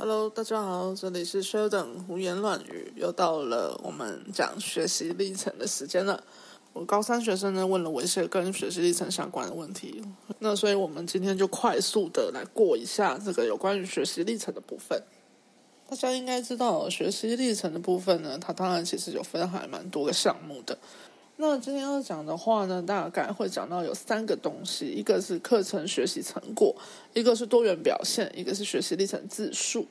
Hello，大家好，这里是 Sheldon 胡言乱语，又到了我们讲学习历程的时间了。我高三学生呢问了我一些跟学习历程相关的问题，那所以我们今天就快速的来过一下这个有关于学习历程的部分。大家应该知道，学习历程的部分呢，它当然其实有分还蛮多个项目的。那今天要讲的话呢，大概会讲到有三个东西，一个是课程学习成果，一个是多元表现，一个是学习历程自述。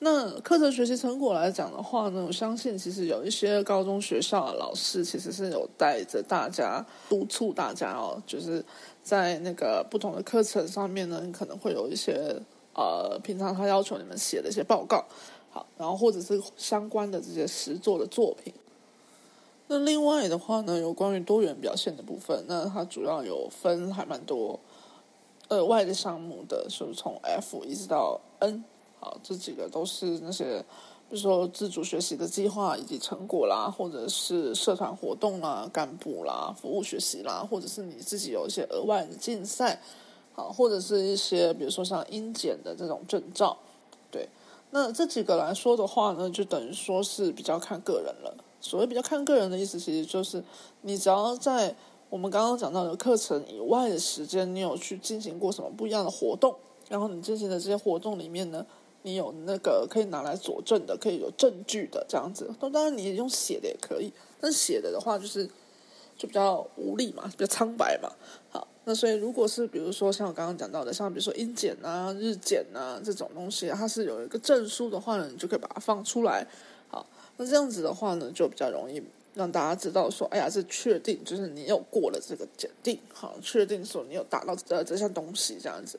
那课程学习成果来讲的话呢，我相信其实有一些高中学校的老师其实是有带着大家督促大家哦，就是在那个不同的课程上面呢，可能会有一些呃，平常他要求你们写的一些报告，好，然后或者是相关的这些实作的作品。那另外的话呢，有关于多元表现的部分，那它主要有分还蛮多额外的项目的，是从 F 一直到 N，好，这几个都是那些，比如说自主学习的计划以及成果啦，或者是社团活动啦、干部啦、服务学习啦，或者是你自己有一些额外的竞赛，好，或者是一些比如说像英检的这种证照，对，那这几个来说的话呢，就等于说是比较看个人了。所谓比较看个人的意思，其实就是你只要在我们刚刚讲到的课程以外的时间，你有去进行过什么不一样的活动，然后你进行的这些活动里面呢，你有那个可以拿来佐证的，可以有证据的这样子。那当然你用写的也可以，但写的的话就是就比较无力嘛，比较苍白嘛。好，那所以如果是比如说像我刚刚讲到的，像比如说英检啊、日检啊这种东西，它是有一个证书的话呢，你就可以把它放出来。那这样子的话呢，就比较容易让大家知道说，哎呀，是确定，就是你有过了这个检定，好，确定说你有达到这这项东西这样子。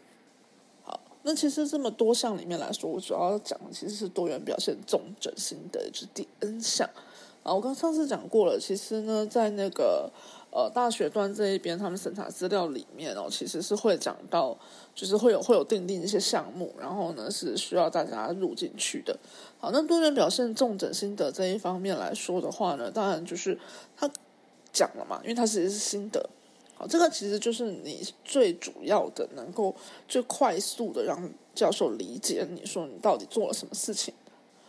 好，那其实这么多项里面来说，我主要讲的其实是多元表现重整心得，就是第 N 项。啊，我刚上次讲过了，其实呢，在那个。呃，大学端这一边，他们审查资料里面哦，其实是会讲到，就是会有会有定定一些项目，然后呢是需要大家入进去的。好，那多元表现重整心得这一方面来说的话呢，当然就是他讲了嘛，因为他其实是心得。好，这个其实就是你最主要的能够最快速的让教授理解你说你到底做了什么事情。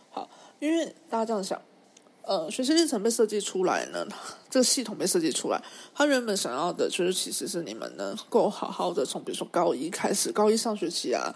好，因为大家这样想。呃，学习历程被设计出来呢，这个系统被设计出来，他原本想要的就是，其实是你们能够好好的从比如说高一开始，高一上学期啊，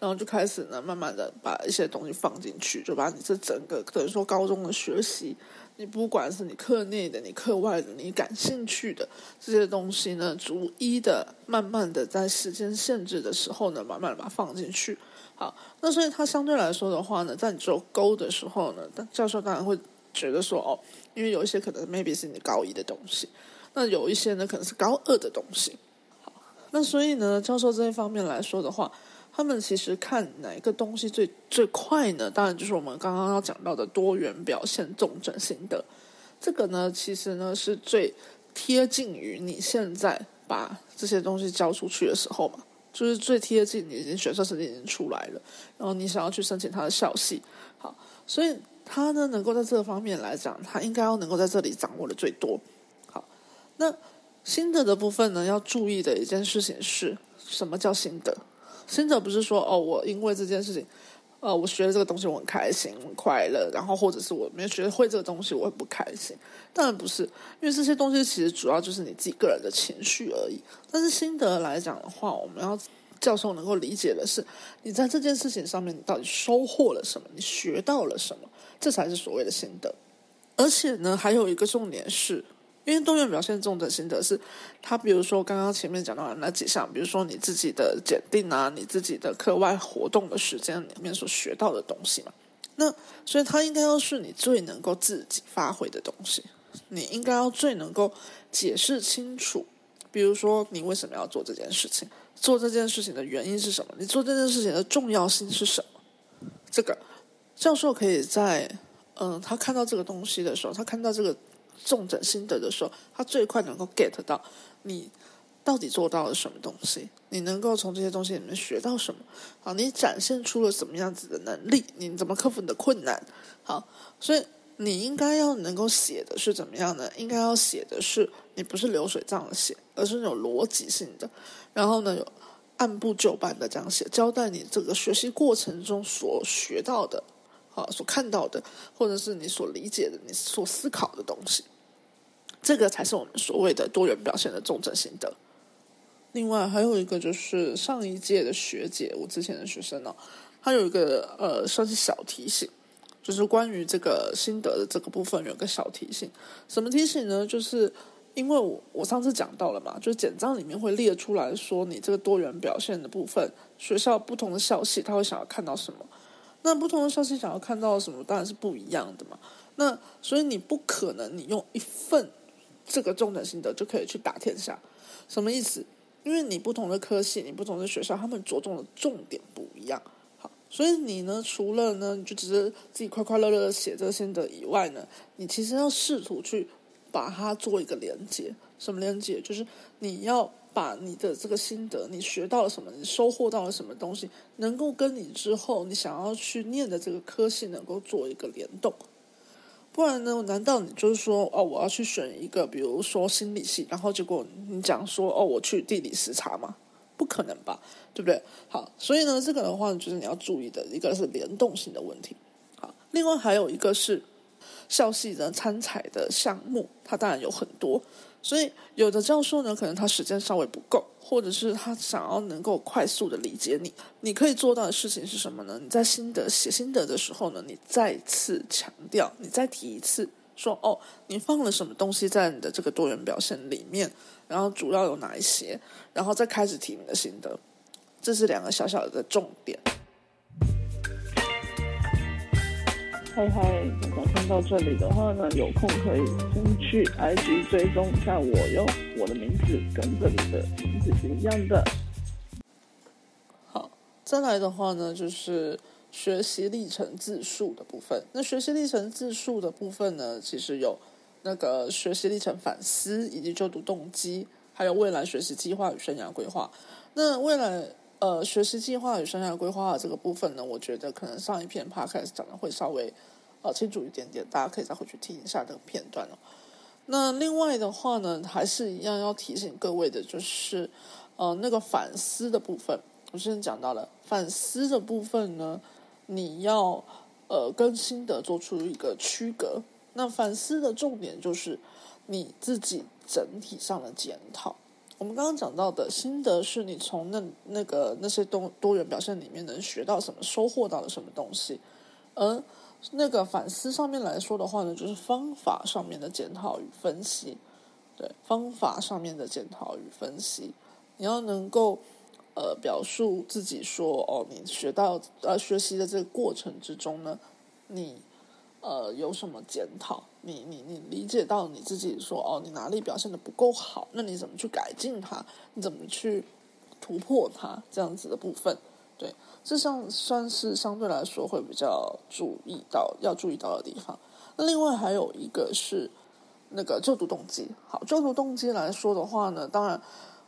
然后就开始呢，慢慢的把一些东西放进去，就把你这整个等于说高中的学习，你不管是你课内的，你课外的，你感兴趣的这些东西呢，逐一的、慢慢的在时间限制的时候呢，慢慢的把它放进去。好，那所以它相对来说的话呢，在你做勾的时候呢，教授当然会。觉得说哦，因为有一些可能 maybe 是你高一的东西，那有一些呢可能是高二的东西。好，那所以呢，教授这一方面来说的话，他们其实看哪一个东西最最快呢？当然就是我们刚刚要讲到的多元表现重整型的这个呢，其实呢是最贴近于你现在把这些东西交出去的时候嘛，就是最贴近你已经学测成绩已经出来了，然后你想要去申请他的校系。好，所以。他呢，能够在这方面来讲，他应该要能够在这里掌握的最多。好，那心得的部分呢，要注意的一件事情是什么叫心得？心得不是说哦，我因为这件事情，呃，我学了这个东西我很开心、很快乐，然后或者是我没有学会这个东西我会不开心。当然不是，因为这些东西其实主要就是你自己个人的情绪而已。但是心得来讲的话，我们要教授能够理解的是，你在这件事情上面你到底收获了什么，你学到了什么。这才是所谓的心得，而且呢，还有一个重点是，因为多元表现重的心得是，他比如说刚刚前面讲到的那几项，比如说你自己的检定啊，你自己的课外活动的时间里面所学到的东西嘛，那所以他应该要是你最能够自己发挥的东西，你应该要最能够解释清楚，比如说你为什么要做这件事情，做这件事情的原因是什么，你做这件事情的重要性是什么，这个。教授可以在，嗯，他看到这个东西的时候，他看到这个重整心得的时候，他最快能够 get 到你到底做到了什么东西，你能够从这些东西里面学到什么，好，你展现出了什么样子的能力，你怎么克服你的困难，好，所以你应该要能够写的是怎么样呢？应该要写的是你不是流水账的写，而是那种逻辑性的，然后呢有。按部就班的这样写，交代你这个学习过程中所学到的，啊，所看到的，或者是你所理解的、你所思考的东西，这个才是我们所谓的多元表现的重症心得。另外还有一个就是上一届的学姐，我之前的学生呢，她有一个呃算是小提醒，就是关于这个心得的这个部分有个小提醒。什么提醒呢？就是因为我我上次讲到了嘛，就是简章里面会列出来说，你这个多元表现的部分，学校不同的校系他会想要看到什么，那不同的校系想要看到什么，当然是不一样的嘛。那所以你不可能你用一份这个重点心得就可以去打天下，什么意思？因为你不同的科系，你不同的学校，他们着重的重点不一样。好，所以你呢，除了呢，你就只是自己快快乐乐的写这个心得以外呢，你其实要试图去把它做一个连接。什么连接？就是你要把你的这个心得，你学到了什么，你收获到了什么东西，能够跟你之后你想要去念的这个科系能够做一个联动。不然呢？难道你就是说哦，我要去选一个，比如说心理系，然后结果你讲说哦，我去地理视察吗？不可能吧，对不对？好，所以呢，这个的话就是你要注意的一个是联动性的问题。好，另外还有一个是校系的参采的项目，它当然有很多。所以，有的教授呢，可能他时间稍微不够，或者是他想要能够快速的理解你。你可以做到的事情是什么呢？你在心得写心得的时候呢，你再次强调，你再提一次，说哦，你放了什么东西在你的这个多元表现里面，然后主要有哪一些，然后再开始提你的心得。这是两个小小的重点。嗨嗨，早听到这里的话呢，有空可以先去 IG 追踪一下我哟。我的名字跟这里的名字是一样的。好，再来的话呢，就是学习历程自述的部分。那学习历程自述的部分呢，其实有那个学习历程反思，以及就读动机，还有未来学习计划与生涯规划。那未来。呃，学习计划与生涯规划这个部分呢，我觉得可能上一篇 podcast 讲的会稍微呃清楚一点点，大家可以再回去听一下这个片段哦。那另外的话呢，还是一样要提醒各位的，就是呃那个反思的部分，我之前讲到了反思的部分呢，你要呃跟心得做出一个区隔。那反思的重点就是你自己整体上的检讨。我们刚刚讲到的心得是你从那那个那些多多元表现里面能学到什么，收获到了什么东西，而那个反思上面来说的话呢，就是方法上面的检讨与分析。对，方法上面的检讨与分析，你要能够呃表述自己说哦，你学到呃学习的这个过程之中呢，你。呃，有什么检讨？你你你理解到你自己说哦，你哪里表现的不够好？那你怎么去改进它？你怎么去突破它？这样子的部分，对，这上算是相对来说会比较注意到要注意到的地方。那另外还有一个是那个就读动机。好，就读动机来说的话呢，当然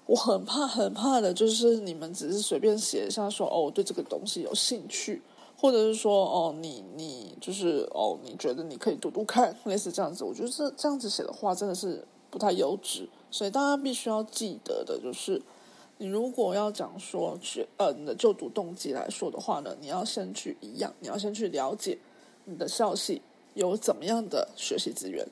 我很怕很怕的就是你们只是随便写一下说哦，我对这个东西有兴趣。或者是说，哦，你你就是哦，你觉得你可以读读看，类似这样子。我觉得这这样子写的话，真的是不太优质。所以大家必须要记得的，就是你如果要讲说去呃你的就读动机来说的话呢，你要先去一样，你要先去了解你的校系有怎么样的学习资源，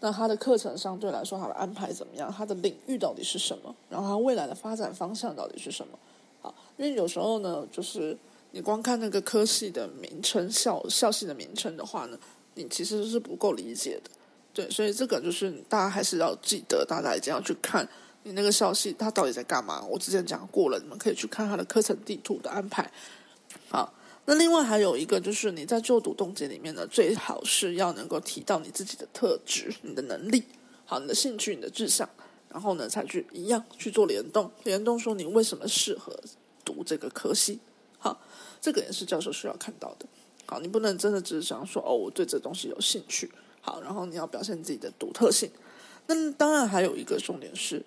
那它的课程相对来说它的安排怎么样，它的领域到底是什么，然后它未来的发展方向到底是什么？好，因为有时候呢，就是。你光看那个科系的名称、校校系的名称的话呢，你其实是不够理解的。对，所以这个就是大家还是要记得，大家一定要去看你那个校系它到底在干嘛。我之前讲过了，你们可以去看它的课程地图的安排。好，那另外还有一个就是你在就读动机里面呢，最好是要能够提到你自己的特质、你的能力、好你的兴趣、你的志向，然后呢才去一样去做联动，联动说你为什么适合读这个科系。好。这个也是教授需要看到的。好，你不能真的只是想说哦，我对这东西有兴趣。好，然后你要表现自己的独特性。那当然还有一个重点是，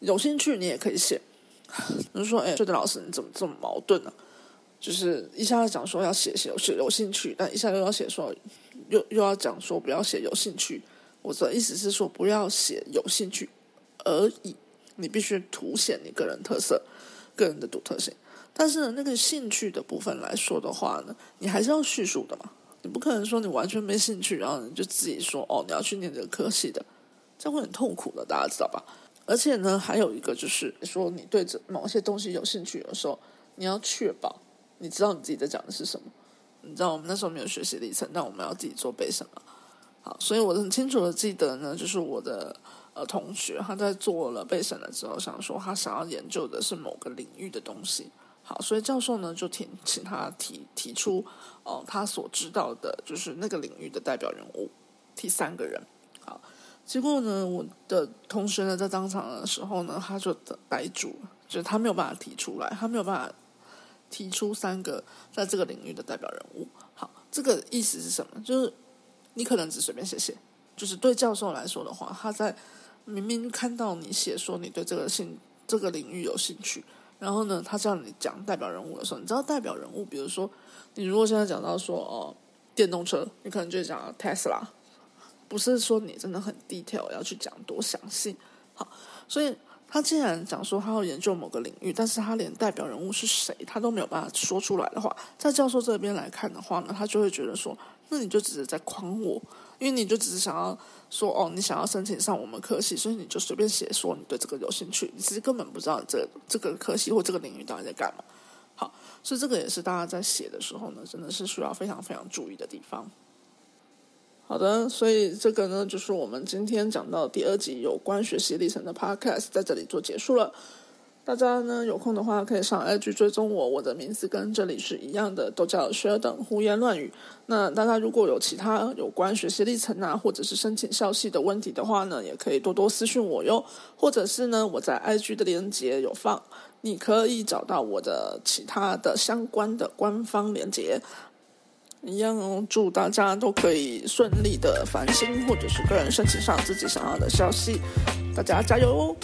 有兴趣你也可以写。就是说，哎，这的老师你怎么这么矛盾呢？就是一下要讲说要写写写有兴趣，但一下又要写说又又要讲说不要写有兴趣。我的意思是说，不要写有兴趣而已，你必须凸显你个人特色。个人的独特性。但是，那个兴趣的部分来说的话呢，你还是要叙述的嘛。你不可能说你完全没兴趣，然后你就自己说哦，你要去念这个科系的，这样会很痛苦的，大家知道吧？而且呢，还有一个就是说，你对这某些东西有兴趣的时候，你要确保你知道你自己在讲的是什么。你知道我们那时候没有学习历程，但我们要自己做背审了。好，所以我很清楚的记得呢，就是我的呃同学他在做了备审了之后，想说他想要研究的是某个领域的东西。好，所以教授呢就请请他提提出哦他所知道的就是那个领域的代表人物，提三个人。好，结果呢我的同学呢在当场的时候呢他就呆住，就是他没有办法提出来，他没有办法提出三个在这个领域的代表人物。好，这个意思是什么？就是你可能只随便写写，就是对教授来说的话，他在明明看到你写说你对这个兴这个领域有兴趣。然后呢，他叫你讲代表人物的时候，你知道代表人物，比如说，你如果现在讲到说哦，电动车，你可能就讲 Tesla，不是说你真的很 detail 要去讲多详细。好，所以他既然讲说他要研究某个领域，但是他连代表人物是谁他都没有办法说出来的话，在教授这边来看的话呢，他就会觉得说，那你就只是在诓我。因为你就只是想要说哦，你想要申请上我们科系，所以你就随便写说你对这个有兴趣，你其实根本不知道这这个科系或这个领域到底在干嘛。好，所以这个也是大家在写的时候呢，真的是需要非常非常注意的地方。好的，所以这个呢，就是我们今天讲到第二集有关学习历程的 podcast，在这里做结束了。大家呢有空的话可以上 IG 追踪我，我的名字跟这里是一样的，都叫 Sheldon 胡言乱语。那大家如果有其他有关学习历程啊，或者是申请校系的问题的话呢，也可以多多私信我哟。或者是呢，我在 IG 的链接有放，你可以找到我的其他的相关的官方链接。一样哦，祝大家都可以顺利的繁星，或者是个人申请上自己想要的消息。大家加油哦！